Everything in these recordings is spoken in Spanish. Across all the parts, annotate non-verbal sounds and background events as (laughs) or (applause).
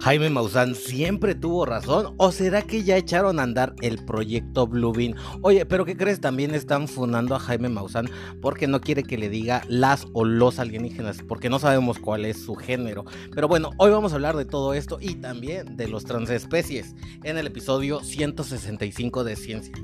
Jaime Maussan siempre tuvo razón o será que ya echaron a andar el proyecto Bluebeam? Oye, pero ¿qué crees? También están fundando a Jaime Maussan porque no quiere que le diga las o los alienígenas, porque no sabemos cuál es su género. Pero bueno, hoy vamos a hablar de todo esto y también de los transespecies en el episodio 165 de Ciencia.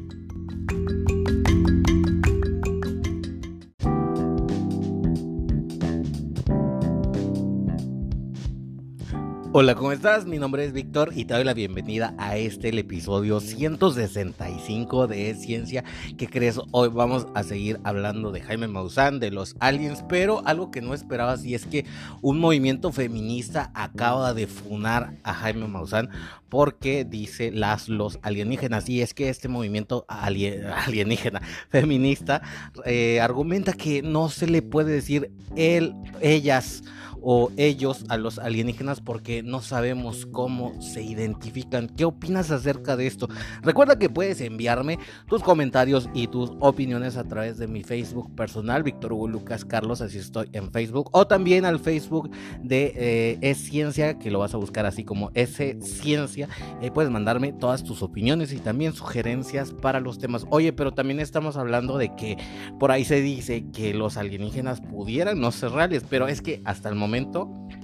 Hola, ¿cómo estás? Mi nombre es Víctor y te doy la bienvenida a este episodio 165 de Ciencia. ¿Qué crees? Hoy vamos a seguir hablando de Jaime Maussan, de los aliens, pero algo que no esperabas y es que un movimiento feminista acaba de funar a Jaime Maussan porque dice las los alienígenas y es que este movimiento alienígena feminista eh, argumenta que no se le puede decir él, ellas o ellos a los alienígenas porque no sabemos cómo se identifican. ¿Qué opinas acerca de esto? Recuerda que puedes enviarme tus comentarios y tus opiniones a través de mi Facebook personal, Víctor Hugo Lucas Carlos, así estoy en Facebook, o también al Facebook de eh, Es Ciencia, que lo vas a buscar así como S Ciencia. y puedes mandarme todas tus opiniones y también sugerencias para los temas. Oye, pero también estamos hablando de que por ahí se dice que los alienígenas pudieran no ser reales, pero es que hasta el momento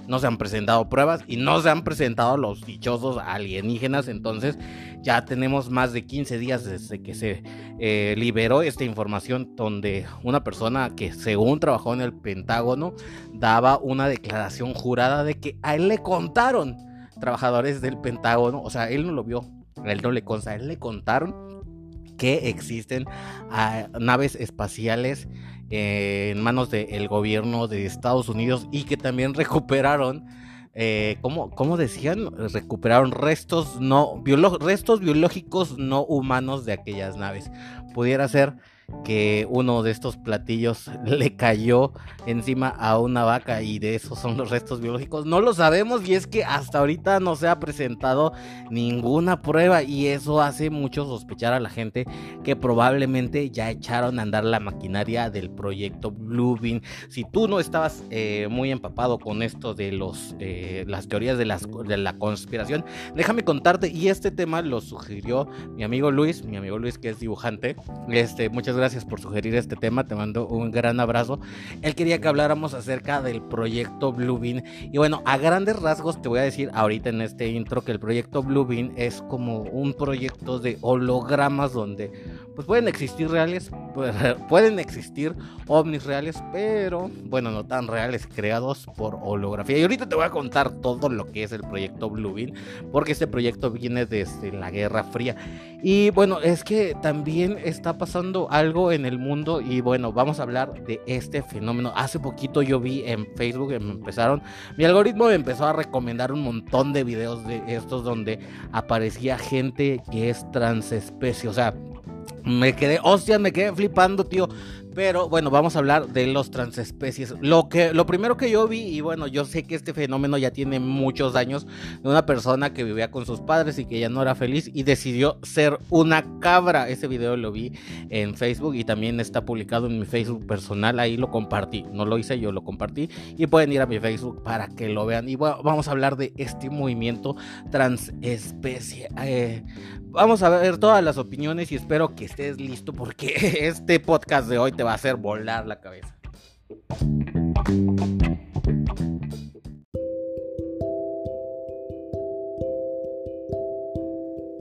no se han presentado pruebas y no se han presentado los dichosos alienígenas. Entonces ya tenemos más de 15 días desde que se eh, liberó esta información donde una persona que según trabajó en el Pentágono daba una declaración jurada de que a él le contaron trabajadores del Pentágono, o sea, él no lo vio, a él no le consta, él le contaron que existen ah, naves espaciales en manos del gobierno de Estados Unidos y que también recuperaron, eh, ¿cómo, decían? Recuperaron restos, no, restos biológicos no humanos de aquellas naves. Pudiera ser que uno de estos platillos (laughs) le cayó encima a una vaca y de esos son los restos biológicos. No lo sabemos y es que hasta ahorita no se ha presentado ninguna prueba y eso hace mucho sospechar a la gente que probablemente ya echaron a andar la maquinaria del proyecto Bluebeam. Si tú no estabas eh, muy empapado con esto de los, eh, las teorías de, las, de la conspiración, déjame contarte y este tema lo sugirió mi amigo Luis, mi amigo Luis que es dibujante. Este, muchas gracias por sugerir este tema, te mando un gran abrazo. Él quería que habláramos acerca del proyecto Bluebeam y bueno, a grandes rasgos te voy a decir ahorita en este intro que el proyecto Bluebeam es como un proyecto de hologramas donde pues pueden existir reales, (laughs) pueden existir ovnis reales, pero bueno, no tan reales, creados por holografía. Y ahorita te voy a contar todo lo que es el proyecto Bluebeam, porque este proyecto viene desde la Guerra Fría. Y bueno, es que también está pasando algo en el mundo y bueno, vamos a hablar de este fenómeno. Hace poquito yo vi en Facebook, me empezaron, mi algoritmo me empezó a recomendar un montón de videos de estos donde aparecía gente que es transespecie, o sea, me quedé, hostia, me quedé flipando, tío. Pero bueno, vamos a hablar de los transespecies. Lo, que, lo primero que yo vi, y bueno, yo sé que este fenómeno ya tiene muchos años, de una persona que vivía con sus padres y que ya no era feliz y decidió ser una cabra. Ese video lo vi en Facebook y también está publicado en mi Facebook personal. Ahí lo compartí. No lo hice, yo lo compartí. Y pueden ir a mi Facebook para que lo vean. Y bueno, vamos a hablar de este movimiento transespecie. Eh, vamos a ver todas las opiniones y espero que estés listo porque (laughs) este podcast de hoy te va a hacer volar la cabeza.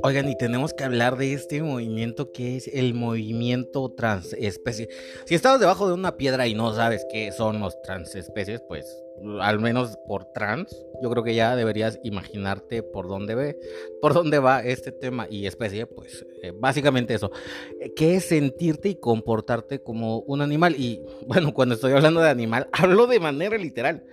Oigan, y tenemos que hablar de este movimiento que es el movimiento transespecie. Si estás debajo de una piedra y no sabes qué son los transespecies, pues al menos por trans, yo creo que ya deberías imaginarte por dónde ve, por dónde va este tema y especie, pues eh, básicamente eso, eh, que es sentirte y comportarte como un animal y bueno, cuando estoy hablando de animal, (laughs) hablo de manera literal.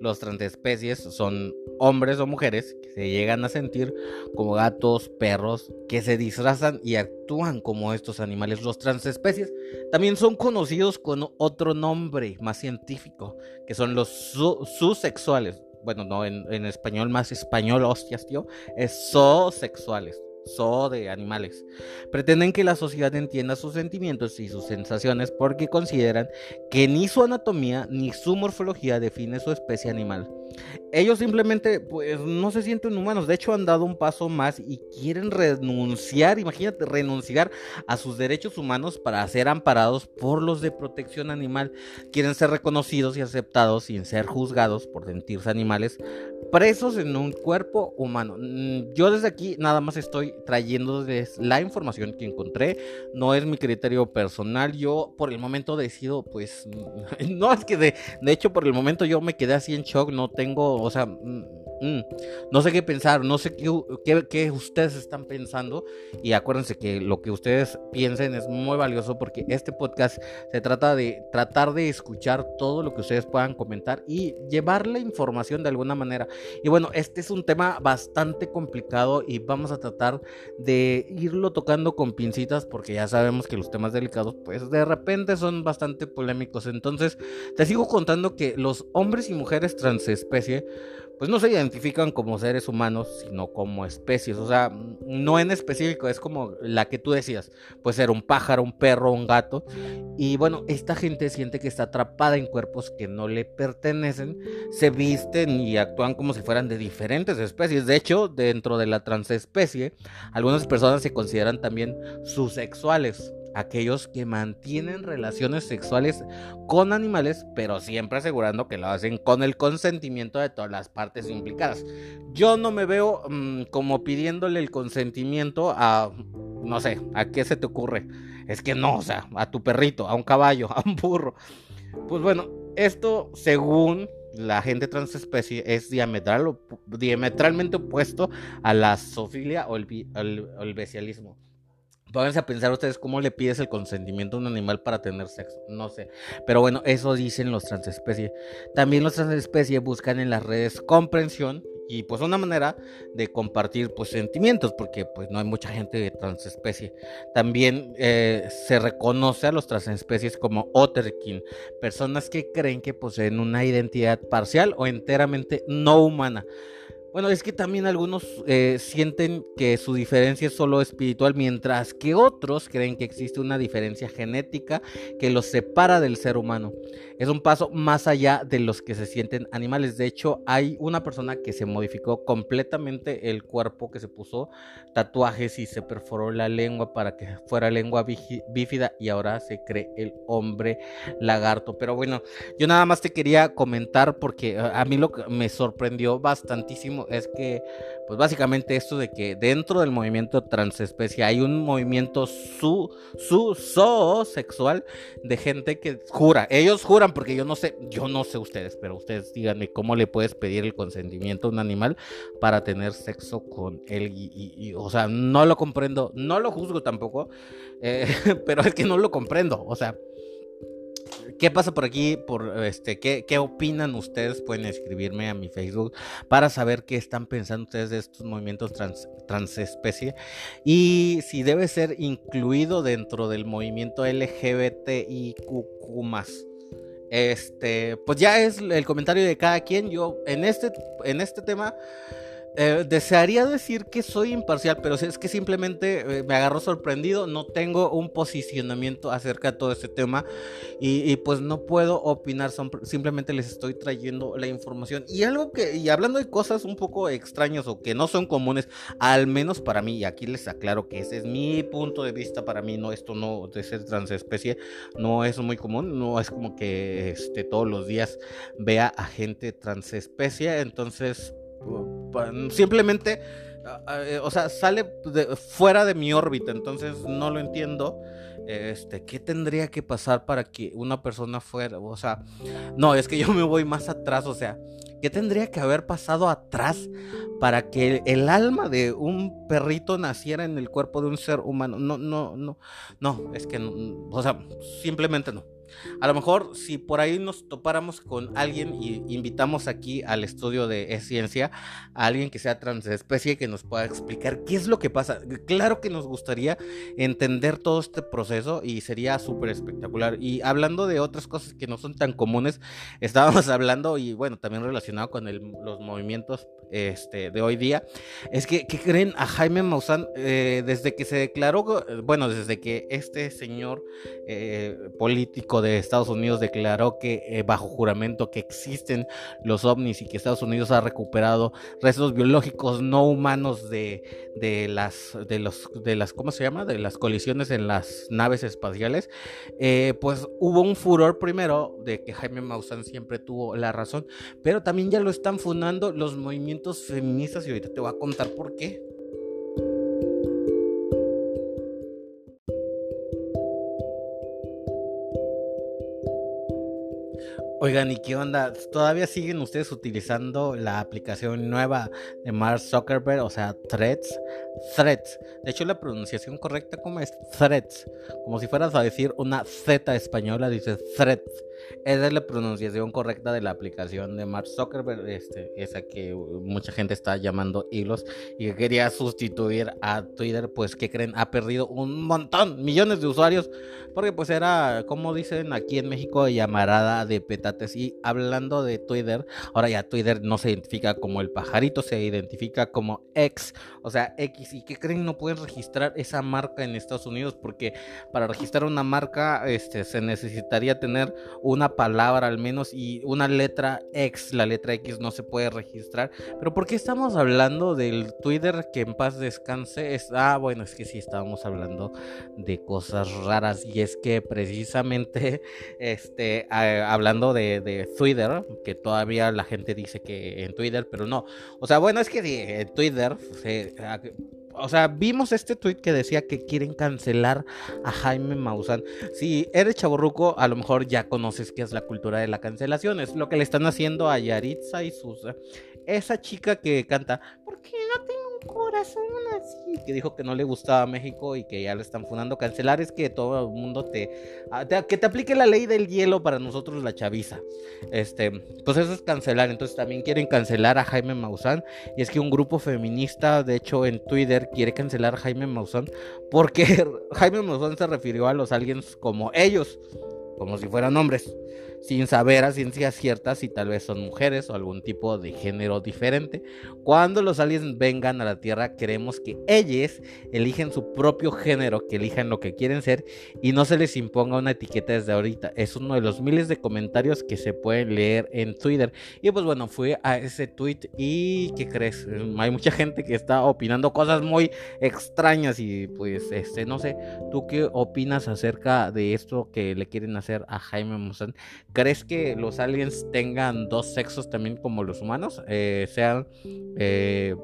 Los transespecies son hombres o mujeres que se llegan a sentir como gatos, perros, que se disfrazan y actúan como estos animales. Los transespecies también son conocidos con otro nombre más científico, que son los zoosexuales. Bueno, no, en, en, español más español, hostias, tío, es zoosexuales zoo de animales. Pretenden que la sociedad entienda sus sentimientos y sus sensaciones porque consideran que ni su anatomía ni su morfología define su especie animal. ellos simplemente pues no se sienten humanos, de hecho han dado un paso más y quieren renunciar, imagínate, renunciar a sus derechos humanos para ser amparados por los de protección animal, quieren ser reconocidos y aceptados sin ser juzgados por sentirse animales presos en un cuerpo humano. Mm, yo desde aquí nada más estoy trayéndoles la información que encontré, no es mi criterio personal, yo por el momento decido pues, (laughs) no es que de, de hecho por el momento yo me quedé así en shock, no tengo, o sea, mm, no sé qué pensar, no sé qué, qué, ustedes están pensando y acuérdense que lo que ustedes piensen es muy valioso porque este podcast se trata de tratar de escuchar todo lo que ustedes puedan comentar y llevar la información de alguna manera. Y bueno, este es un tema bastante complicado y vamos a tratar de irlo tocando con pincitas porque ya sabemos que los temas delicados pues de repente son bastante polémicos. Entonces, te sigo contando que los hombres y mujeres transespecie pues no se identifican como seres humanos, sino como especies. O sea, no en específico, es como la que tú decías. Puede ser un pájaro, un perro, un gato. Y bueno, esta gente siente que está atrapada en cuerpos que no le pertenecen, se visten y actúan como si fueran de diferentes especies. De hecho, dentro de la transespecie, algunas personas se consideran también susexuales aquellos que mantienen relaciones sexuales con animales, pero siempre asegurando que lo hacen con el consentimiento de todas las partes implicadas. Yo no me veo mm, como pidiéndole el consentimiento a, no sé, ¿a qué se te ocurre? Es que no, o sea, a tu perrito, a un caballo, (laughs) a un burro. Pues bueno, esto según la gente transespecie es diametral, diametralmente opuesto a la zoofilia o el, el bestialismo. Pónganse a pensar ustedes cómo le pides el consentimiento a un animal para tener sexo. No sé. Pero bueno, eso dicen los transespecies. También los transespecies buscan en las redes comprensión y pues una manera de compartir pues sentimientos porque pues no hay mucha gente de transespecie. También eh, se reconoce a los transespecies como Otterkin, personas que creen que poseen una identidad parcial o enteramente no humana. Bueno, es que también algunos eh, sienten que su diferencia es solo espiritual, mientras que otros creen que existe una diferencia genética que los separa del ser humano. Es un paso más allá de los que se sienten animales. De hecho, hay una persona que se modificó completamente el cuerpo, que se puso tatuajes y se perforó la lengua para que fuera lengua bífida y ahora se cree el hombre lagarto. Pero bueno, yo nada más te quería comentar porque a mí lo que me sorprendió bastantísimo es que, pues básicamente esto de que dentro del movimiento transespecie hay un movimiento su, su, so sexual de gente que jura, ellos juran, porque yo no sé, yo no sé ustedes, pero ustedes díganme cómo le puedes pedir el consentimiento a un animal para tener sexo con él, y, o sea, no lo comprendo, no lo juzgo tampoco, eh, (laughs) pero es que no lo comprendo, o sea, ¿Qué pasa por aquí? Este, ¿qué, ¿qué, opinan ustedes? Pueden escribirme a mi Facebook para saber qué están pensando ustedes de estos movimientos trans, transespecie y si debe ser incluido dentro del movimiento LGBTIQ+. Este, pues ya es el comentario de cada quien. Yo en este, en este tema eh, desearía decir que soy imparcial, pero es que simplemente eh, me agarró sorprendido, no tengo un posicionamiento acerca de todo este tema y, pues no puedo opinar, simplemente les estoy trayendo la información. Y algo que, y hablando de cosas un poco extrañas o que no son comunes, al menos para mí, y aquí les aclaro que ese es mi punto de vista, para mí no, esto no de ser transespecie, no es muy común, no es como que este, todos los días vea a gente transespecie, entonces simplemente, eh, o sea, sale fuera de mi órbita, entonces no lo entiendo. Este, ¿qué tendría que pasar para que una persona fuera? O sea, no, es que yo me voy más atrás, o sea, ¿qué tendría que haber pasado atrás para que el alma de un perrito naciera en el cuerpo de un ser humano? No, no, no, no, es que no, o sea, simplemente no. A lo mejor si por ahí nos topáramos con alguien y invitamos aquí al estudio de ciencia a alguien que sea transespecie que nos pueda explicar qué es lo que pasa. Claro que nos gustaría entender todo este proceso y sería súper espectacular. Y hablando de otras cosas que no son tan comunes, estábamos (laughs) hablando y bueno, también relacionado con los movimientos este, de hoy día, es que, ¿qué creen a Jaime Maussan eh, desde que se declaró, bueno, desde que este señor eh, político De Estados Unidos declaró que eh, bajo juramento que existen los ovnis y que Estados Unidos ha recuperado restos biológicos no humanos de, de las de los de las ¿cómo se llama? de las colisiones en las naves espaciales, eh, pues hubo un furor primero de que Jaime Maussan siempre tuvo la razón, pero también ya lo están fundando los movimientos feministas y ahorita te voy a contar por qué. Oigan, ¿y qué onda? ¿Todavía siguen ustedes utilizando la aplicación nueva de Mark Zuckerberg, o sea, Threads? Threads. De hecho, la pronunciación correcta como es Threads. Como si fueras a decir una Z española, dices Threads. Esa es la pronunciación correcta de la aplicación de Mark Zuckerberg, este, esa que mucha gente está llamando hilos y que quería sustituir a Twitter, pues que creen ha perdido un montón, millones de usuarios, porque pues era, como dicen aquí en México, llamarada de petates. Y hablando de Twitter, ahora ya Twitter no se identifica como el pajarito, se identifica como X, o sea, X. ¿Y que creen? No pueden registrar esa marca en Estados Unidos porque para registrar una marca este, se necesitaría tener una palabra al menos y una letra X, la letra X no se puede registrar. Pero ¿por qué estamos hablando del Twitter que en paz descanse? Es, ah, bueno, es que sí estábamos hablando de cosas raras y es que precisamente (laughs) este, hablando de, de Twitter, que todavía la gente dice que en Twitter, pero no. O sea, bueno, es que en Twitter o sea, vimos este tweet que decía que quieren cancelar a Jaime Maussan. Si eres chaborruco, a lo mejor ya conoces qué es la cultura de la cancelación. Es lo que le están haciendo a Yaritza y sus. Esa chica que canta, ¿por qué no tengo corazón así, que dijo que no le gustaba México y que ya lo están fundando. Cancelar es que todo el mundo ah, te, que te aplique la ley del hielo para nosotros la chaviza. Este, pues eso es cancelar. Entonces también quieren cancelar a Jaime Maussan. Y es que un grupo feminista, de hecho en Twitter, quiere cancelar a Jaime Maussan porque (laughs) Jaime Maussan se refirió a los aliens como ellos, como si fueran hombres sin saber a ciencia cierta si tal vez son mujeres o algún tipo de género diferente. Cuando los aliens vengan a la Tierra, queremos que ellos eligen su propio género, que elijan lo que quieren ser y no se les imponga una etiqueta desde ahorita. Es uno de los miles de comentarios que se pueden leer en Twitter. Y pues bueno, fui a ese tweet y ¿qué crees? Hay mucha gente que está opinando cosas muy extrañas y pues este no sé, ¿tú qué opinas acerca de esto que le quieren hacer a Jaime Maussan? ¿Crees que los aliens tengan dos sexos también como los humanos? Eh, sean eh,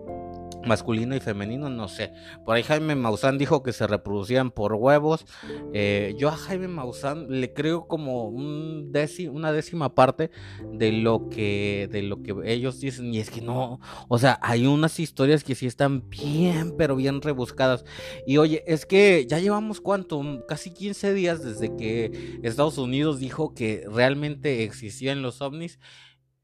masculino y femenino, no sé. Por ahí Jaime Maussan dijo que se reproducían por huevos. Eh, yo a Jaime Maussan le creo como un una décima parte de lo que de lo que ellos dicen y es que no, o sea, hay unas historias que sí están bien, pero bien rebuscadas. Y oye, es que ya llevamos cuánto, casi 15 días desde que Estados Unidos dijo que realmente existían los ovnis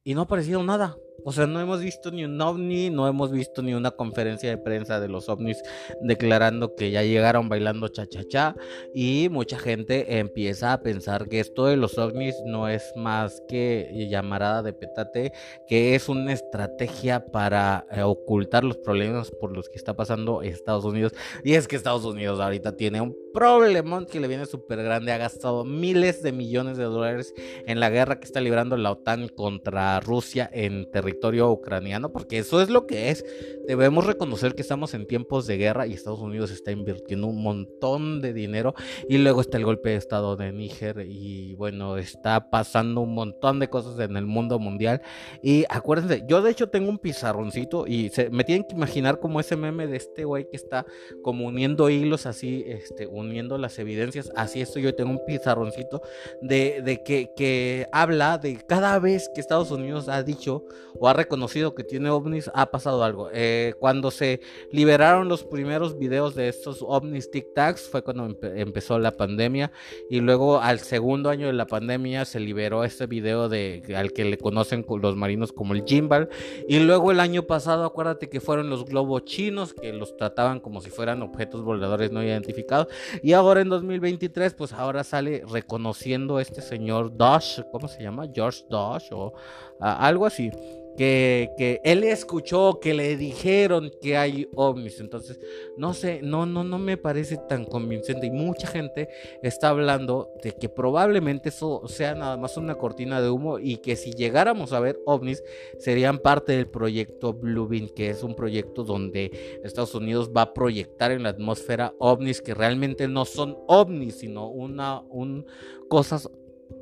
y no ha aparecido nada. O sea, no hemos visto ni un ovni, no hemos visto ni una conferencia de prensa de los ovnis declarando que ya llegaron bailando cha-cha-cha. Y mucha gente empieza a pensar que esto de los ovnis no es más que llamarada de petate, que es una estrategia para eh, ocultar los problemas por los que está pasando Estados Unidos. Y es que Estados Unidos ahorita tiene un problemón que le viene súper grande. Ha gastado miles de millones de dólares en la guerra que está librando la OTAN contra Rusia en territorio territorio ucraniano, porque eso es lo que es. Debemos reconocer que estamos en tiempos de guerra y Estados Unidos está invirtiendo un montón de dinero y luego está el golpe de estado de Níger y bueno, está pasando un montón de cosas en el mundo mundial y acuérdense, yo de hecho tengo un pizarroncito y se, me tienen que imaginar como ese meme de este güey que está como uniendo hilos así, este, uniendo las evidencias, así estoy yo tengo un pizarroncito de, de que, que habla de cada vez que Estados Unidos ha dicho o ha reconocido que tiene ovnis, ha pasado algo. Eh, cuando se liberaron los primeros videos de estos ovnis Tic Tacs fue cuando empezó la pandemia y luego al segundo año de la pandemia se liberó este video de al que le conocen los marinos como el Gimbal y luego el año pasado acuérdate que fueron los globos chinos que los trataban como si fueran objetos voladores no identificados y ahora en 2023 pues ahora sale reconociendo este señor Dosh, ¿cómo se llama? George Dosh o algo así que, que, él escuchó, que le dijeron que hay ovnis. Entonces, no sé, no, no, no me parece tan convincente. Y mucha gente está hablando de que probablemente eso sea nada más una cortina de humo y que si llegáramos a ver ovnis, serían parte del proyecto Bluebeam, que es un proyecto donde Estados Unidos va a proyectar en la atmósfera ovnis que realmente no son ovnis, sino una, un, cosas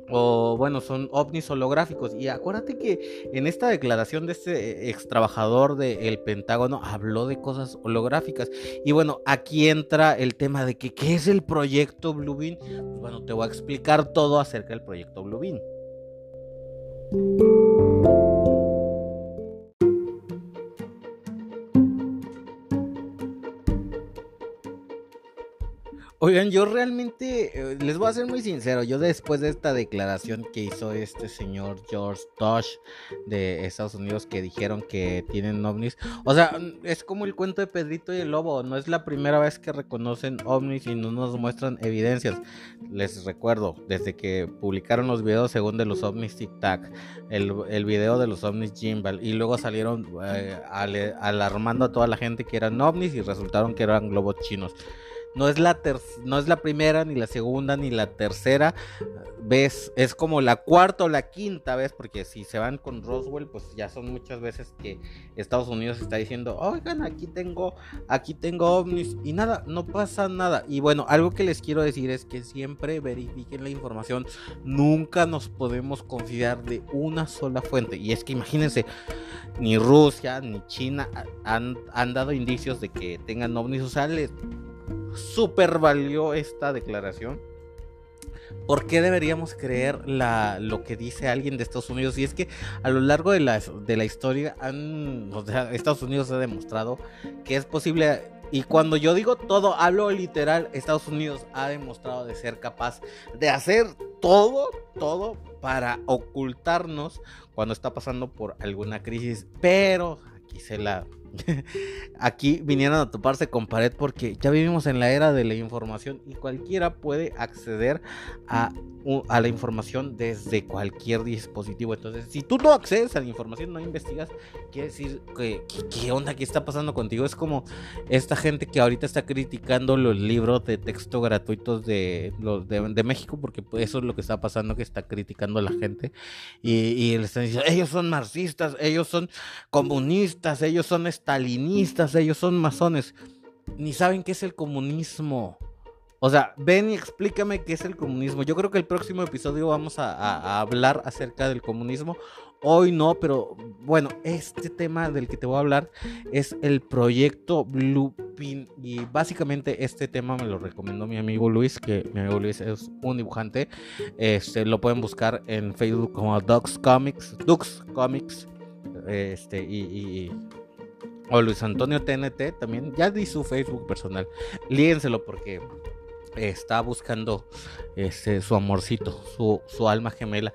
o bueno, son ovnis holográficos. Y acuérdate que en esta declaración de este ex trabajador del Pentágono habló de cosas holográficas. Y bueno, aquí entra el tema de que qué es el proyecto Bluebeam. Bueno, te voy a explicar todo acerca del proyecto Bluebeam. Oigan, yo realmente eh, les voy a ser muy sincero. Yo después de esta declaración que hizo este señor George Tosh de Estados Unidos que dijeron que tienen ovnis, o sea, es como el cuento de Pedrito y el Lobo. No es la primera vez que reconocen ovnis y no nos muestran evidencias. Les recuerdo, desde que publicaron los videos según de los ovnis Tic Tac, el, el video de los ovnis Gimbal y luego salieron eh, alarmando a toda la gente que eran ovnis y resultaron que eran globos chinos. No es, la no es la primera, ni la segunda, ni la tercera vez. Es como la cuarta o la quinta vez, porque si se van con Roswell, pues ya son muchas veces que Estados Unidos está diciendo, oigan, aquí tengo, aquí tengo ovnis. Y nada, no pasa nada. Y bueno, algo que les quiero decir es que siempre verifiquen la información. Nunca nos podemos confiar de una sola fuente. Y es que imagínense, ni Rusia ni China han, dado indicios de que tengan ovnis. O super valió esta declaración. ¿Por qué deberíamos creer lo que dice alguien de Estados Unidos? Y es que a lo largo de la, historia Estados Unidos ha demostrado que es posible. Y cuando yo digo todo, hablo literal, Estados Unidos ha demostrado de ser capaz de hacer todo, todo para ocultarnos cuando está pasando por alguna crisis. Pero aquí se la (laughs) aquí vinieron a toparse con pared porque ya vivimos en la era de la información y cualquiera puede acceder a, a, la información desde cualquier dispositivo. Entonces, si tú no accedes a la información, no investigas, quiere decir que qué onda, qué está pasando contigo. Es como esta gente que ahorita está criticando los libros de texto gratuitos de, los de, México porque pues, eso es lo que está pasando, que está criticando a la gente y, y le están diciendo, ellos son marxistas, ellos son comunistas, ellos son stalinistas, ellos son masones. Ni saben qué es el comunismo. O sea, ven y explícame qué es el comunismo. Yo creo que el próximo episodio vamos a, hablar acerca del comunismo. Hoy no, pero bueno, este tema del que te voy a hablar es el proyecto Bluepin. Y básicamente este tema me lo recomendó mi amigo Luis, que mi amigo Luis es un dibujante. Este, lo pueden buscar en Facebook como Dux Comics. Dux Comics. Este, y o Luis Antonio TNT también. Ya di su Facebook personal. Líenselo porque está buscando este, su amorcito, su, su, alma gemela.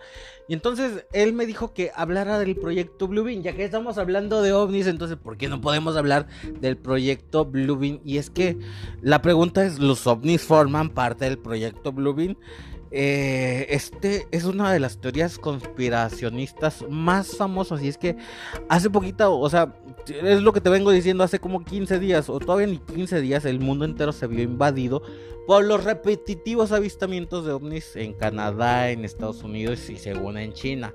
Y entonces él me dijo que hablara del proyecto Bluebeam, ya que estamos hablando de ovnis, entonces ¿por qué no podemos hablar del proyecto Bluebeam? Y es que la pregunta es, ¿los ovnis forman parte del proyecto Bluebeam? Eh, este es una de las teorías conspiracionistas más famosas y es que hace poquito, o sea, es lo que te vengo diciendo hace como 15 días o todavía ni 15 días el mundo entero se vio invadido por los repetitivos avistamientos de ovnis en Canadá, en Estados Unidos y según en China.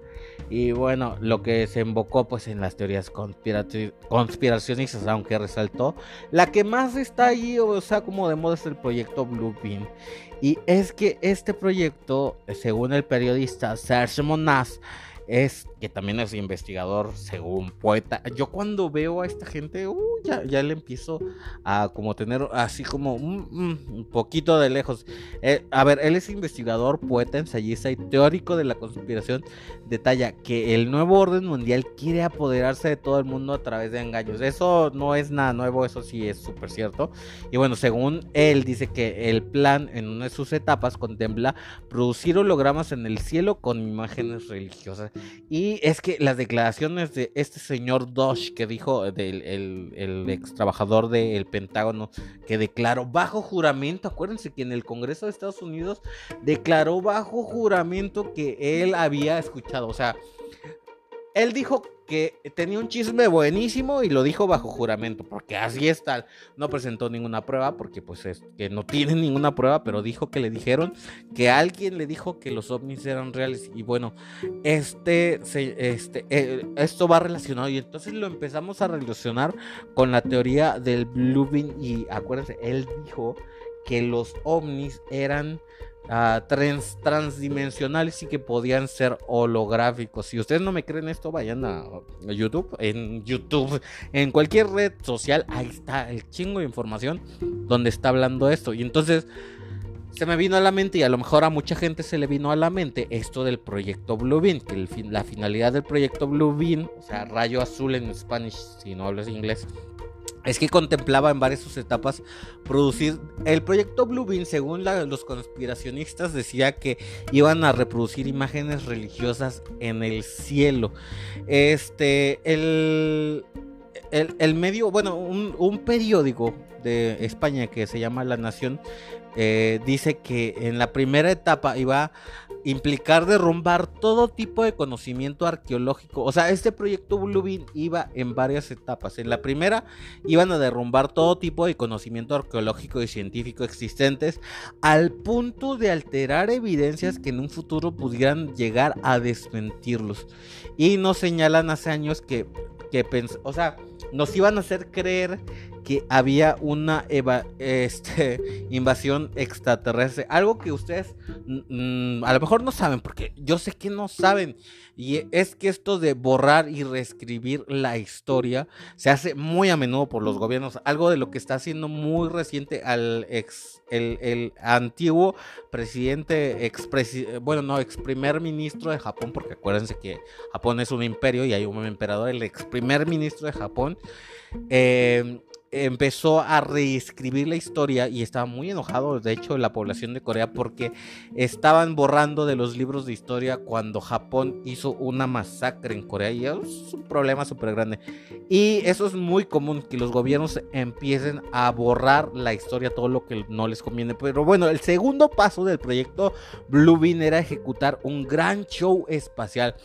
Y bueno, lo que se invocó pues en las teorías conspiracionistas, aunque resaltó, la que más está allí, o sea, como de moda es el proyecto Bluebeam. Y es que este proyecto, según el periodista Serge Monas, es que también es investigador según poeta. Yo cuando veo a esta gente, uh, ya, ya, le empiezo a como tener así como un, poquito de lejos. Eh, a ver, él es investigador, poeta, ensayista y teórico de la conspiración. Detalla que el nuevo orden mundial quiere apoderarse de todo el mundo a través de engaños. Eso no es nada nuevo, eso sí es súper cierto. Y bueno, según él dice que el plan en una de sus etapas contempla producir hologramas en el cielo con imágenes religiosas. Y es que las declaraciones de este señor Dosh que dijo del el, ex trabajador del Pentágono que declaró bajo juramento, acuérdense que en el Congreso de Estados Unidos declaró bajo juramento que él había escuchado, o sea, él dijo que tenía un chisme buenísimo y lo dijo bajo juramento, porque así está. No presentó ninguna prueba, porque pues es que no tiene (laughs) ninguna prueba, pero dijo que le dijeron que alguien le dijo que los ovnis eran reales. Y bueno, este, este, eh, esto va relacionado y entonces lo empezamos a relacionar con la teoría del Blue Bean y acuérdense, él dijo que los ovnis eran trans, transdimensionales y que podían ser holográficos. Si ustedes no me creen esto, vayan a, YouTube. En YouTube, en cualquier red social, ahí está el chingo de información donde está hablando esto. Y entonces se me vino a la mente y a lo mejor a mucha gente se le vino a la mente esto del proyecto Blue Bean, que la finalidad del proyecto Blue Bean, o sea, rayo azul en Spanish, si no hablas inglés, es que contemplaba en varias sus etapas producir el proyecto Bluebeam, según los conspiracionistas, decía que iban a reproducir imágenes religiosas en el cielo. Este, el, el, medio, bueno, un, periódico de España que se llama La Nación eh, dice que en la primera etapa iba implicar derrumbar todo tipo de conocimiento arqueológico. O sea, este proyecto Bluebeam iba en varias etapas. En la primera iban a derrumbar todo tipo de conocimiento arqueológico y científico existentes al punto de alterar evidencias que en un futuro pudieran llegar a desmentirlos. Y nos señalan hace años que, que o sea, nos iban a hacer creer que había una este, (laughs) invasión extraterrestre. Algo que ustedes mm, a lo mejor no saben, porque yo sé que no saben. Y es que esto de borrar y reescribir la historia se hace muy a menudo por los gobiernos. Algo de lo que está haciendo muy reciente al ex, el, antiguo presidente, ex bueno, no, ex primer ministro de Japón, porque acuérdense que Japón es un imperio y hay un emperador, el ex primer ministro de Japón. Eh, empezó a reescribir la historia y estaba muy enojado, de hecho, la población de Corea porque estaban borrando de los libros de historia cuando Japón hizo una masacre en Corea y es un problema súper grande. Y eso es muy común, que los gobiernos empiecen a borrar la historia, todo lo que no les conviene. Pero bueno, el segundo paso del proyecto Blue Bean era ejecutar un gran show espacial.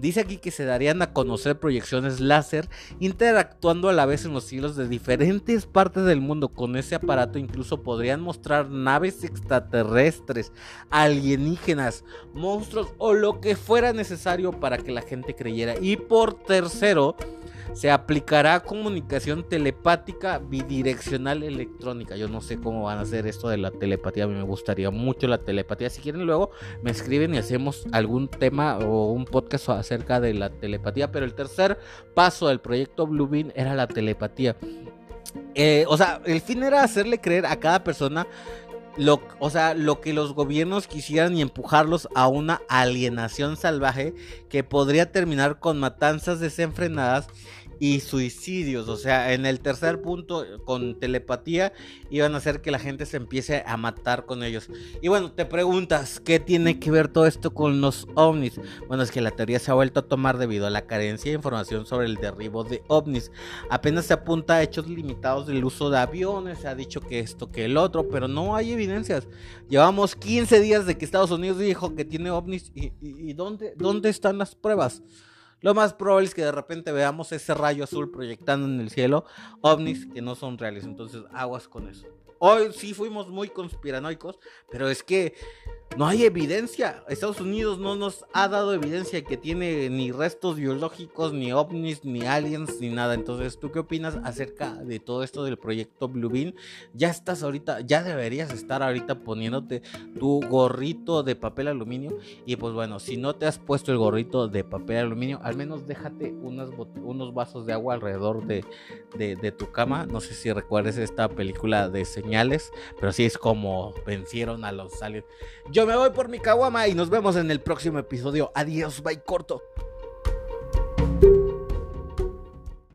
Dice aquí que se darían a conocer proyecciones láser interactuando a la vez en los cielos de diferentes partes del mundo. Con ese aparato incluso podrían mostrar naves extraterrestres, alienígenas, monstruos o lo que fuera necesario para que la gente creyera. Y por tercero, se aplicará comunicación telepática bidireccional electrónica. Yo no sé cómo van a hacer esto de la telepatía. A mí me gustaría mucho la telepatía. Si quieren luego me escriben y hacemos algún tema o un podcast acerca de la telepatía. Pero el tercer paso del proyecto Bluebeam era la telepatía. Eh, o sea, el fin era hacerle creer a cada persona o sea, lo que los gobiernos quisieran y empujarlos a una alienación salvaje que podría terminar con matanzas desenfrenadas y suicidios. O sea, en el tercer punto, con telepatía, iban a hacer que la gente se empiece a matar con ellos. Y bueno, te preguntas, ¿qué tiene que ver todo esto con los ovnis? Bueno, es que la teoría se ha vuelto a tomar debido a la carencia de información sobre el derribo de ovnis. Apenas se apunta a hechos limitados del uso de aviones, se ha dicho que esto, que el otro, pero no hay evidencias. Llevamos 15 días de que Estados Unidos dijo que tiene ovnis y, y ¿dónde, ¿dónde están las pruebas? Lo más probable es que de repente veamos ese rayo azul proyectando en el cielo ovnis que no son reales. Entonces, aguas con eso. Hoy sí fuimos muy conspiranoicos, pero es que no hay evidencia. Estados Unidos no nos ha dado evidencia que tiene ni restos biológicos, ni ovnis, ni aliens, ni nada. Entonces, ¿tú qué opinas acerca de todo esto del proyecto Bluebeam? Ya estás ahorita, ya deberías estar ahorita poniéndote tu gorrito de papel aluminio. Y pues bueno, si no te has puesto el gorrito de papel aluminio, al menos déjate unos, vasos de agua alrededor de, de, tu cama. No sé si recuerdes esta película de señales, pero sí es como vencieron a los aliens. Yo me voy por mi caguama y nos vemos en el próximo episodio. Adiós, bye corto.